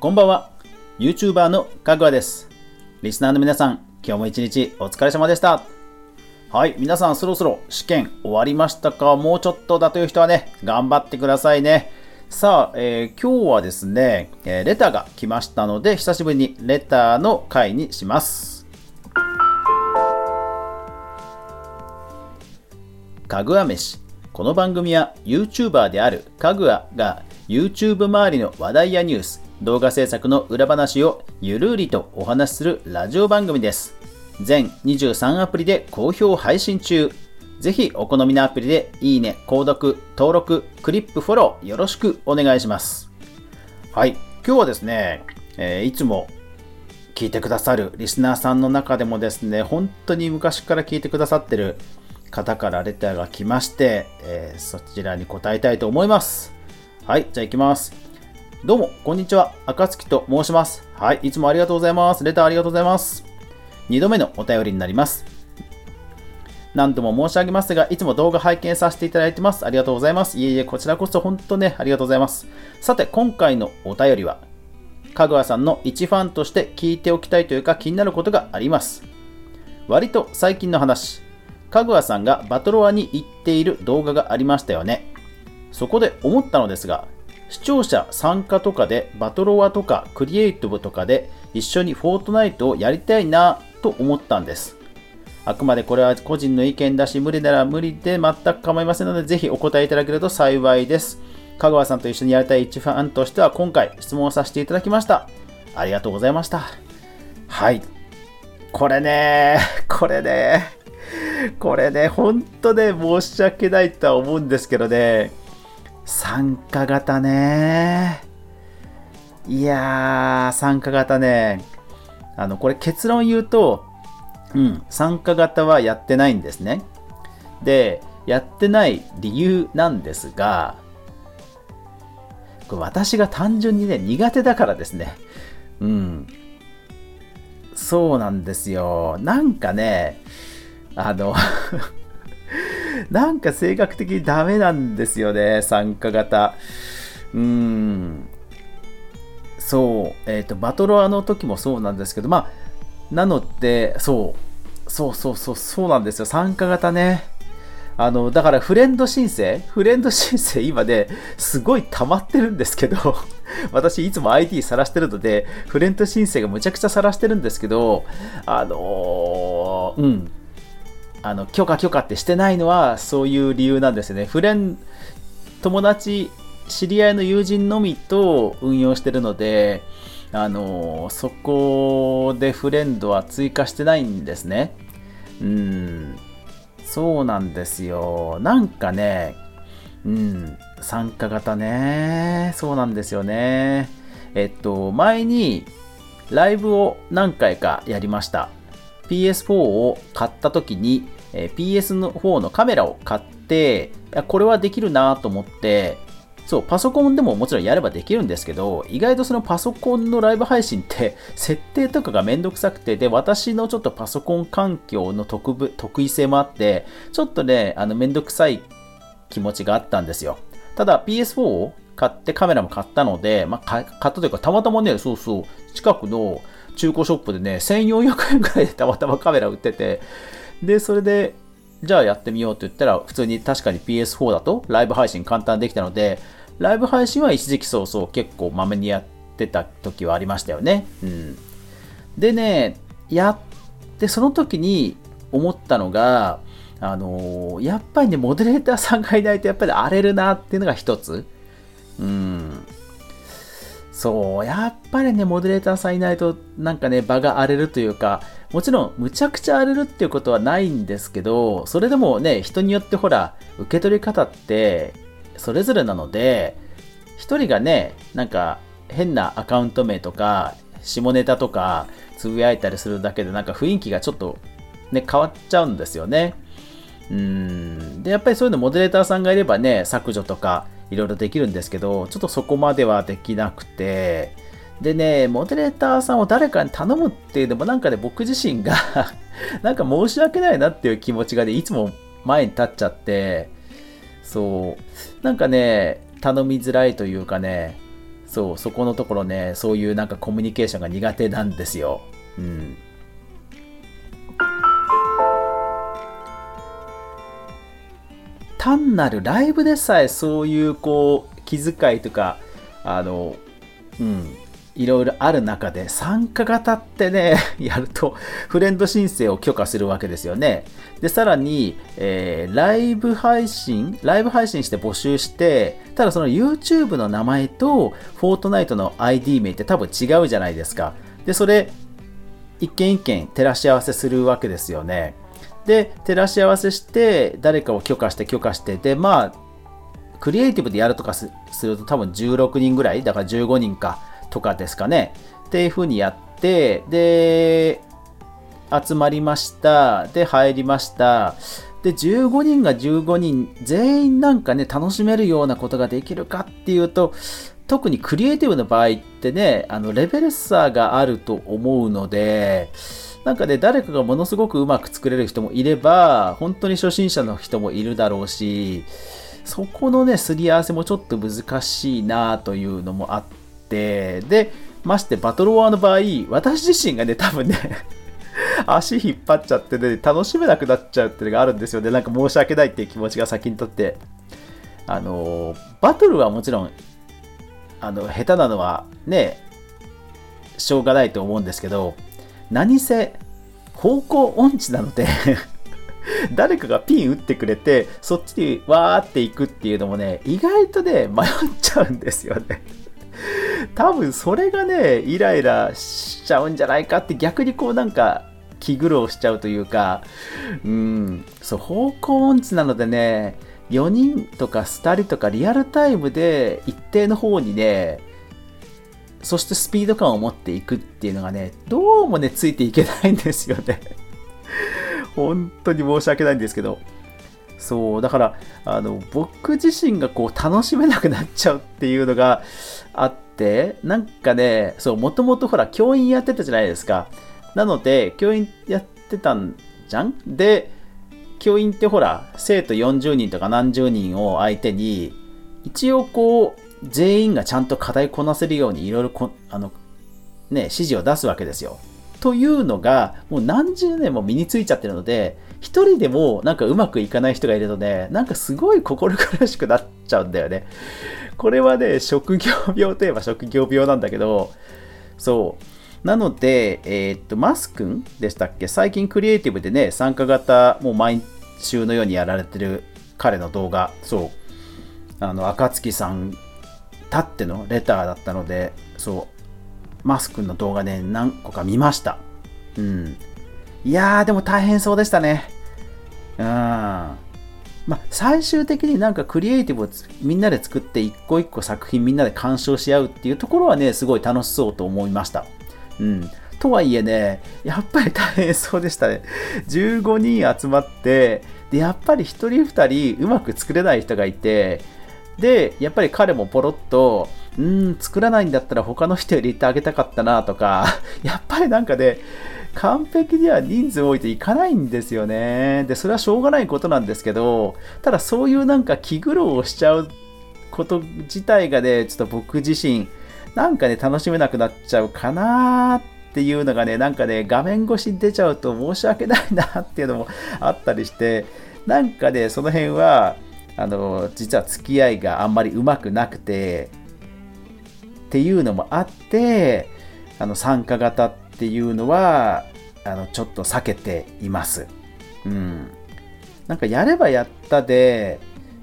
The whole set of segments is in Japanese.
こんばんは。YouTuber のかぐわです。リスナーの皆さん、今日も一日お疲れ様でした。はい、皆さんそろそろ試験終わりましたか？もうちょっとだという人はね、頑張ってくださいね。さあ、えー今日はですね、えーレターが来ましたので、久しぶりにレターの回にします。かぐわ飯。この番組は YouTuber であるかぐわが YouTube 周りの話題やニュース、動画制作の裏話をゆるりとお話しするラジオ番組です。全23アプリで好評配信中。ぜひお好みのアプリでいいね、購読、登録、クリップフォローよろしくお願いします。はい、今日はですね、えーいつも聞いてくださるリスナーさんの中でもですね、本当に昔から聞いてくださってる方からレターが来まして、えーそちらに答えたいと思います。はい、じゃあ行きます。どうも、こんにちは。赤月と申します。はい、いつもありがとうございます。レターありがとうございます。2度目のお便りになります。何度も申し上げますが、いつも動画拝見させていただいてます。ありがとうございます。いえいえ、こちらこそ本当ね、ありがとうございます。さて、今回のお便りは、かぐわさんの一ファンとして聞いておきたいというか気になることがあります。割と最近の話、かぐわさんがバトロワに行っている動画がありましたよね。そこで思ったのですが、視聴者参加とかでバトロワとかクリエイティブとかで一緒にフォートナイトをやりたいなと思ったんです。あくまでこれは個人の意見だし、無理なら無理で全く構いませんので、ぜひお答えいただけると幸いです。香川さんと一緒にやりたい一ファンとしては、今回質問をさせていただきました。ありがとうございました。はい。これね、これね、これね、本当ね、申し訳ないとは思うんですけどね、参加型ね。いやー、参加型ね、あの、これ結論言うと、うん、参加型はやってないんですね。で、やってない理由なんですが、これ私が単純にね、苦手だからですね。うん。そうなんですよ。なんかね、あの、なんか性格的にダメなんですよね、参加型。うん。そう、えっ、と、バトロワの時もそうなんですけど、まあ、なので、そう、そうそうそう、そうなんですよ、参加型ね。あの、だからフレンド申請？フレンド申請今ね、すごい溜まってるんですけど、私いつも ID 晒してるので、フレンド申請がむちゃくちゃ晒してるんですけど、あのーうん。あの、許可許可ってしてないのは、そういう理由なんですよね。フレン、友達、知り合いの友人のみと運用してるので、あのそこでフレンドは追加してないんですね。うん。そうなんですよ。なんかね、うん、参加型ね。そうなんですよね。えっと、前にライブを何回かやりました。PS4 を買った時に、え PS の方のカメラを買って、いやこれはできるなと思って、そう、パソコンでももちろんやればできるんですけど、意外とそのパソコンのライブ配信って、設定とかがめんどくさくて、で、私のちょっとパソコン環境の特ぶ得意性もあって、ちょっとね、あの、めんどくさい気持ちがあったんですよ。ただ PS4 を買ってカメラも買ったので、まあ、買ったというか、たまたまね、そうそう、近くの中古ショップでね、1400円くらいでたまたまカメラ売ってて、で、それで、じゃあやってみようと言ったら、普通に確かに PS4 だとライブ配信簡単できたので、ライブ配信は一時期そうそう結構まめにやってた時はありましたよね。うん。でね、やって、その時に思ったのが、あのーやっぱりね、モデレーターさんがいないとやっぱり荒れるなっていうのが一つ。うん。そう、やっぱりね、モデレーターさんいないと、なんかね、場が荒れるというか、もちろん、むちゃくちゃ荒れるっていうことはないんですけど、それでもね、人によってほら、受け取り方って、それぞれなので、一人がね、なんか、変なアカウント名とか、下ネタとか、つぶやいたりするだけで、なんか雰囲気がちょっと、ね、変わっちゃうんですよね。うん。で、やっぱりそういうのモデレーターさんがいればね、削除とか、いろいろできるんですけど、ちょっとそこまではできなくて、でね、モデレーターさんを誰かに頼むっていうのもなんかね、僕自身が なんか申し訳ないなっていう気持ちがね、いつも前に立っちゃって、そう、なんかね、頼みづらいというかね、そう、そこのところね、そういうなんかコミュニケーションが苦手なんですよ。うん。単なるライブでさえそういうこう気遣いとかあのうんいろいろある中で参加型ってね やるとフレンド申請を許可するわけですよね。でさらに、えー、ライブ配信ライブ配信して募集してただその YouTube の名前とフォートナイトの ID 名って多分違うじゃないですか。でそれ一件一件照らし合わせするわけですよね。で、照らし合わせして、誰かを許可して許可して、で、まあ、クリエイティブでやるとかすると多分16人ぐらい、だから15人かとかですかね。っていう風にやって、で、集まりました。で、入りました。で、15人が15人全員なんかね、楽しめるようなことができるかっていうと、特にクリエイティブの場合ってね、あの、レベル差があると思うので、なんかね、誰かがものすごくうまく作れる人もいれば、本当に初心者の人もいるだろうし、そこのね、すり合わせもちょっと難しいなというのもあって、で、ましてバトルワーの場合、私自身がね、多分ね 足引っ張っちゃってね、楽しめなくなっちゃうっていうのがあるんですよね。なんか申し訳ないっていう気持ちが先にとって。あの、バトルはもちろん、あの、下手なのはね、しょうがないと思うんですけど、何せ方向音痴なので 誰かがピン打ってくれて、そっちにわーっていくっていうのもね、意外とね、迷っちゃうんですよね。多分それがね、イライラしちゃうんじゃないかって逆にこうなんか気苦労しちゃうというか、うん、そう、方向音痴なのでね、4人とか2人とかリアルタイムで一定の方にね、そしてスピード感を持っていくっていうのがね、どうもね、ついていけないんですよね。本当に申し訳ないんですけど。そう、だから、あの、僕自身がこう、楽しめなくなっちゃうっていうのがあって、なんかね、そう、もともとほら、教員やってたじゃないですか。なので、教員やってたんじゃん？で、教員ってほら、生徒40人とか何十人を相手に、一応こう、全員がちゃんと課題こなせるようにいろいろあの、ね、指示を出すわけですよ。というのが、もう何十年も身についちゃってるので、一人でもなんかうまくいかない人がいるとね、なんかすごい心苦しくなっちゃうんだよね。これはね、職業病といえば職業病なんだけど、そう。なので、えー、っと、マス君でしたっけ？最近クリエイティブでね、参加型、もう毎週のようにやられてる彼の動画、そう。あの、暁さんたってのレターだったので、そう、マスクの動画ね、何個か見ました。うん。いやー、でも大変そうでしたね。うん。まあ、最終的になんかクリエイティブをみんなで作って一個一個作品みんなで鑑賞し合うっていうところはね、すごい楽しそうと思いました。うん。とはいえね、やっぱり大変そうでしたね。15人集まって、で、やっぱり1人2人うまく作れない人がいて、で、やっぱり彼もポロッと、うん、作らないんだったら他の人より言ってあげたかったなとか、やっぱりなんかね、完璧には人数多いといかないんですよね。で、それはしょうがないことなんですけど、ただそういうなんか気苦労をしちゃうこと自体がね、ちょっと僕自身、なんかね、楽しめなくなっちゃうかなっていうのがね、なんかね、画面越しに出ちゃうと申し訳ないなっていうのもあったりして、なんかね、その辺は、あの実は付き合いがあんまりうまくなくてっていうのもあってあの参加型っていうのはあのちょっと避けています。うん、なんかやればやったで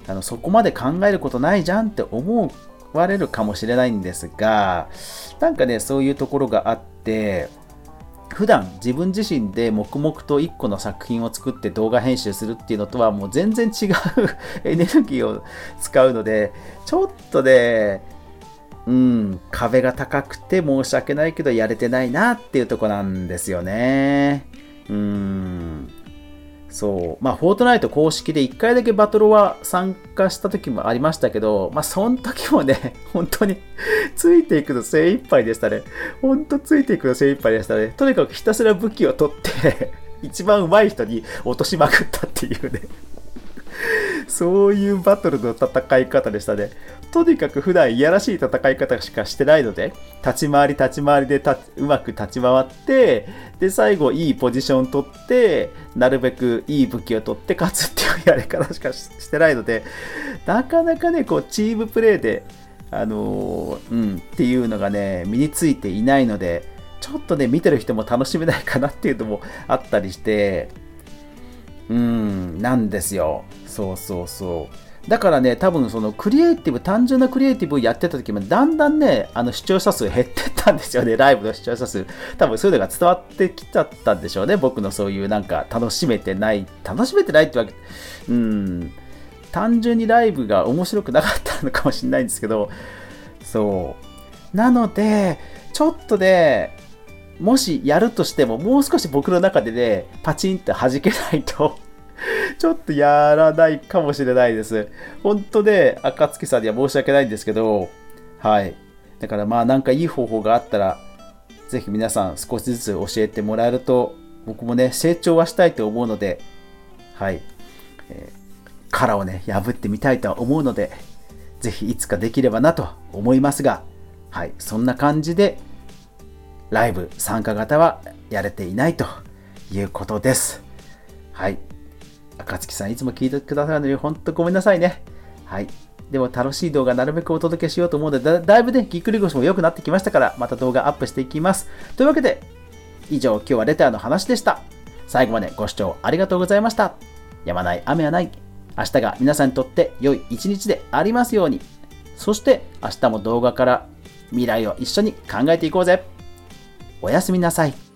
あのそこまで考えることないじゃんって思われるかもしれないんですがなんかねそういうところがあって普段自分自身で黙々と1個の作品を作って動画編集するっていうのとはもう全然違う エネルギーを使うのでちょっとねうん壁が高くて申し訳ないけどやれてないなっていうとこなんですよね。うん。そう。まあ、フォートナイト公式で1回だけバトルは参加した時もありましたけど、まあ、その時もね、本当に ついていくの精一杯でしたね。本当ついていくの精一杯でしたね。とにかくひたすら武器を取って 一番上手い人に落としまくったっていうねそういうバトルの戦い方でしたね。とにかく普段いやらしい戦い方しかしてないので、立ち回り立ち回りでうまく立ち回って、で、最後いいポジション取って、なるべくいい武器を取って勝つっていうやり方しかしてないので、なかなかね、こう、チームプレーで、あのー、うん、っていうのがね、身についていないので、ちょっとね、見てる人も楽しめないかなっていうのもあったりして、うん、なんですよ。そうそうそう。だからね、多分そのクリエイティブ、単純なクリエイティブをやってた時も、だんだんね、あの視聴者数減ってったんですよね、ライブの視聴者数。多分そういうのが伝わってきちゃったんでしょうね、僕のそういうなんか楽しめてない、楽しめてないってわけ、うん、単純にライブが面白くなかったのかもしれないんですけど、そう。なので、ちょっとね、もしやるとしても、もう少し僕の中でね、パチンって弾けないと ちょっとやらないかもしれないです。本当で、暁さんには申し訳ないんですけど、はい。だからまあなんかいい方法があったら、ぜひ皆さん少しずつ教えてもらえると、僕もね、成長はしたいと思うので、はい。えー、殻をね、破ってみたいとは思うので、ぜひいつかできればなと思いますが、はい。そんな感じで、ライブ参加型はやれていないということです。はい。暁さん、いつも聞いてくださるのに本当ごめんなさいね。はい。でも楽しい動画なるべくお届けしようと思うので、だだいぶね、ぎっくり腰も良くなってきましたから、また動画アップしていきます。というわけで、以上、今日はレターの話でした。最後までご視聴ありがとうございました。やまない雨はない。明日が皆さんにとって良い一日でありますように。そして明日も動画から未来を一緒に考えていこうぜ。おやすみなさい。